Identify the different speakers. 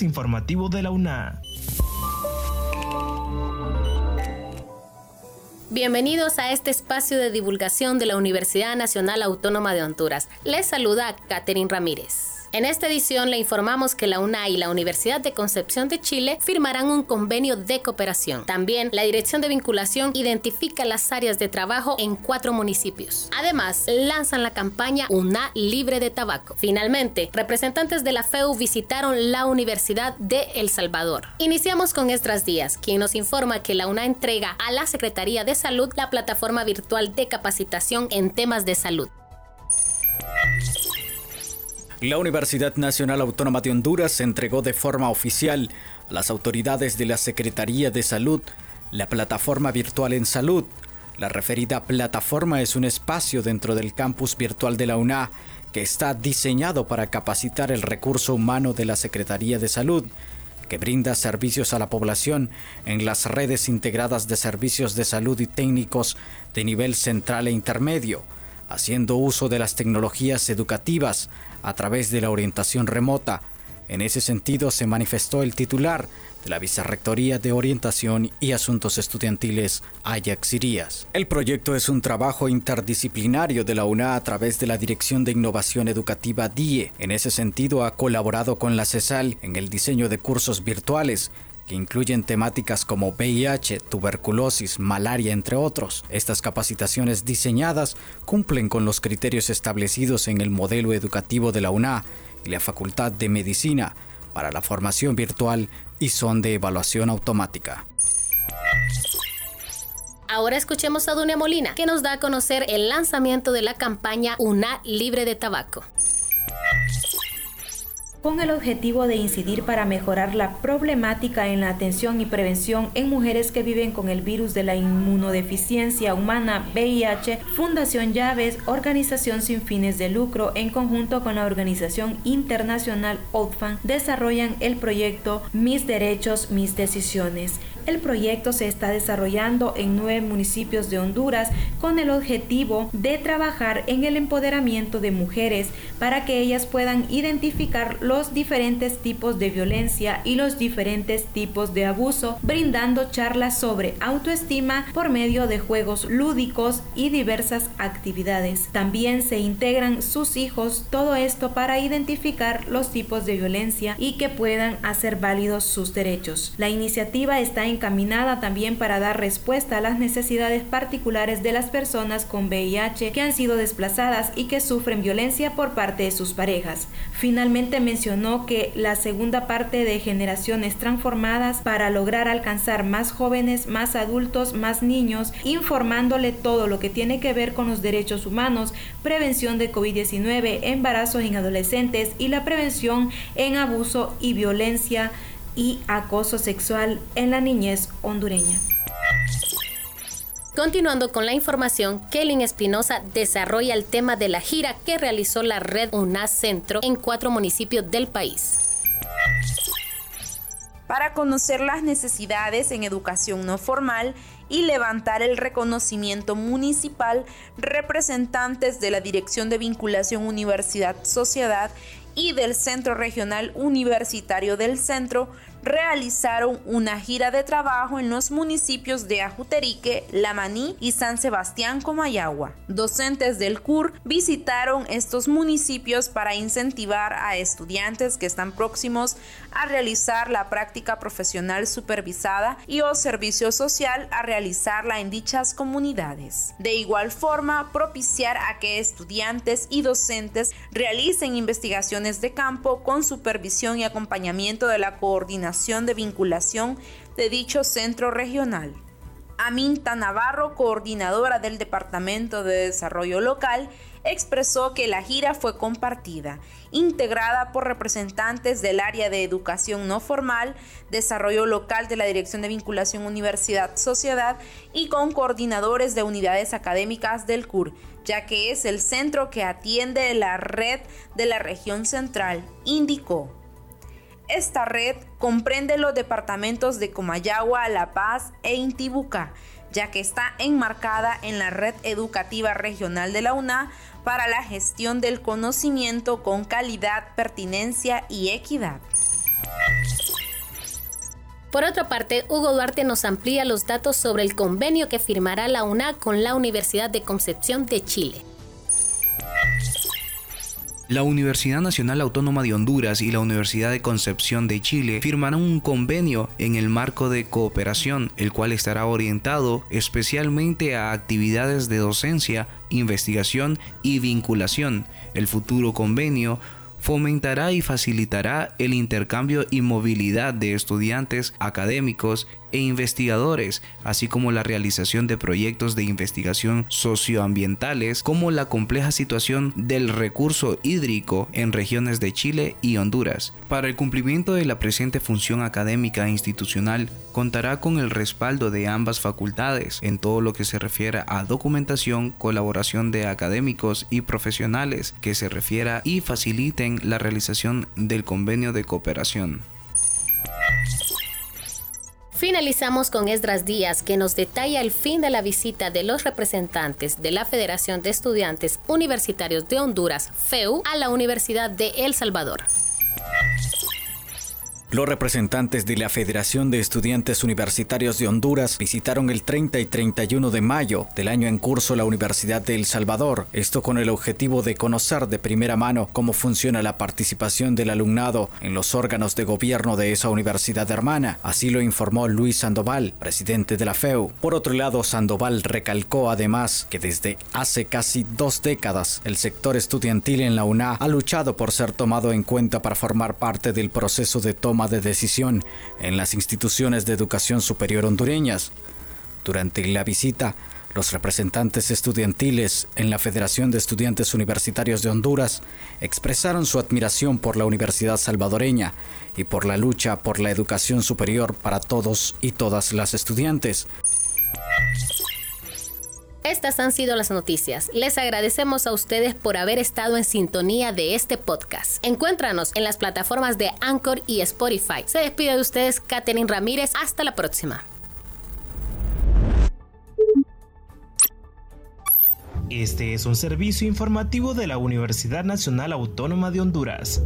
Speaker 1: informativo de la UNA.
Speaker 2: Bienvenidos a este espacio de divulgación de la Universidad Nacional Autónoma de Honduras. Les saluda Catherine Ramírez. En esta edición le informamos que la UNA y la Universidad de Concepción de Chile firmarán un convenio de cooperación. También la Dirección de Vinculación identifica las áreas de trabajo en cuatro municipios. Además, lanzan la campaña UNA libre de tabaco. Finalmente, representantes de la FEU visitaron la Universidad de El Salvador. Iniciamos con Estras Díaz, quien nos informa que la UNA entrega a la Secretaría de Salud la plataforma virtual de capacitación en temas de salud.
Speaker 3: La Universidad Nacional Autónoma de Honduras entregó de forma oficial a las autoridades de la Secretaría de Salud la plataforma virtual en salud. La referida plataforma es un espacio dentro del campus virtual de la UNA que está diseñado para capacitar el recurso humano de la Secretaría de Salud, que brinda servicios a la población en las redes integradas de servicios de salud y técnicos de nivel central e intermedio haciendo uso de las tecnologías educativas a través de la orientación remota. En ese sentido se manifestó el titular de la Vicerrectoría de Orientación y Asuntos Estudiantiles, Ajax Irías. El proyecto es un trabajo interdisciplinario de la UNA a través de la Dirección de Innovación Educativa DIE. En ese sentido ha colaborado con la CESAL en el diseño de cursos virtuales incluyen temáticas como VIH, tuberculosis, malaria, entre otros. Estas capacitaciones diseñadas cumplen con los criterios establecidos en el modelo educativo de la UNA y la Facultad de Medicina para la formación virtual y son de evaluación automática.
Speaker 2: Ahora escuchemos a Dunia Molina, que nos da a conocer el lanzamiento de la campaña UNA Libre de Tabaco
Speaker 4: con el objetivo de incidir para mejorar la problemática en la atención y prevención en mujeres que viven con el virus de la inmunodeficiencia humana VIH, Fundación Llaves, organización sin fines de lucro, en conjunto con la organización internacional OTFAN, desarrollan el proyecto Mis Derechos, Mis Decisiones. El proyecto se está desarrollando en nueve municipios de Honduras con el objetivo de trabajar en el empoderamiento de mujeres para que ellas puedan identificar los diferentes tipos de violencia y los diferentes tipos de abuso, brindando charlas sobre autoestima por medio de juegos lúdicos y diversas actividades. También se integran sus hijos, todo esto para identificar los tipos de violencia y que puedan hacer válidos sus derechos. La iniciativa está encaminada también para dar respuesta a las necesidades particulares de las personas con VIH que han sido desplazadas y que sufren violencia por parte de sus parejas. Finalmente que la segunda parte de generaciones transformadas para lograr alcanzar más jóvenes, más adultos, más niños, informándole todo lo que tiene que ver con los derechos humanos, prevención de COVID-19, embarazos en adolescentes y la prevención en abuso y violencia y acoso sexual en la niñez hondureña.
Speaker 2: Continuando con la información, Kelly Espinosa desarrolla el tema de la gira que realizó la red UNAS Centro en cuatro municipios del país.
Speaker 5: Para conocer las necesidades en educación no formal y levantar el reconocimiento municipal, representantes de la Dirección de Vinculación Universidad-Sociedad y del Centro Regional Universitario del Centro realizaron una gira de trabajo en los municipios de Ajuterique, Lamaní y San Sebastián Comayagua. Docentes del CUR visitaron estos municipios para incentivar a estudiantes que están próximos a realizar la práctica profesional supervisada y o servicio social a realizarla en dichas comunidades. De igual forma, propiciar a que estudiantes y docentes realicen investigaciones de campo con supervisión y acompañamiento de la coordinación de vinculación de dicho centro regional. Aminta Navarro, coordinadora del Departamento de Desarrollo Local, expresó que la gira fue compartida, integrada por representantes del área de educación no formal, desarrollo local de la Dirección de Vinculación Universidad-Sociedad y con coordinadores de unidades académicas del CUR, ya que es el centro que atiende la red de la región central, indicó. Esta red comprende los departamentos de Comayagua, La Paz e Intibucá, ya que está enmarcada en la red educativa regional de la UNA para la gestión del conocimiento con calidad, pertinencia y equidad.
Speaker 2: Por otra parte, Hugo Duarte nos amplía los datos sobre el convenio que firmará la UNA con la Universidad de Concepción de Chile.
Speaker 6: La Universidad Nacional Autónoma de Honduras y la Universidad de Concepción de Chile firmarán un convenio en el marco de cooperación, el cual estará orientado especialmente a actividades de docencia, investigación y vinculación. El futuro convenio fomentará y facilitará el intercambio y movilidad de estudiantes, académicos e investigadores, así como la realización de proyectos de investigación socioambientales, como la compleja situación del recurso hídrico en regiones de Chile y Honduras. Para el cumplimiento de la presente función académica e institucional, contará con el respaldo de ambas facultades en todo lo que se refiere a documentación, colaboración de académicos y profesionales que se refiera y faciliten la realización del convenio de cooperación.
Speaker 2: Finalizamos con Esdras Díaz, que nos detalla el fin de la visita de los representantes de la Federación de Estudiantes Universitarios de Honduras, FEU, a la Universidad de El Salvador.
Speaker 3: Los representantes de la Federación de Estudiantes Universitarios de Honduras visitaron el 30 y 31 de mayo del año en curso la Universidad de El Salvador, esto con el objetivo de conocer de primera mano cómo funciona la participación del alumnado en los órganos de gobierno de esa universidad hermana. Así lo informó Luis Sandoval, presidente de la FEU. Por otro lado, Sandoval recalcó además que desde hace casi dos décadas el sector estudiantil en la UNA ha luchado por ser tomado en cuenta para formar parte del proceso de de decisión en las instituciones de educación superior hondureñas. Durante la visita, los representantes estudiantiles en la Federación de Estudiantes Universitarios de Honduras expresaron su admiración por la Universidad Salvadoreña y por la lucha por la educación superior para todos y todas las estudiantes.
Speaker 2: Estas han sido las noticias. Les agradecemos a ustedes por haber estado en sintonía de este podcast. Encuéntranos en las plataformas de Anchor y Spotify. Se despide de ustedes Katherine Ramírez. Hasta la próxima.
Speaker 1: Este es un servicio informativo de la Universidad Nacional Autónoma de Honduras.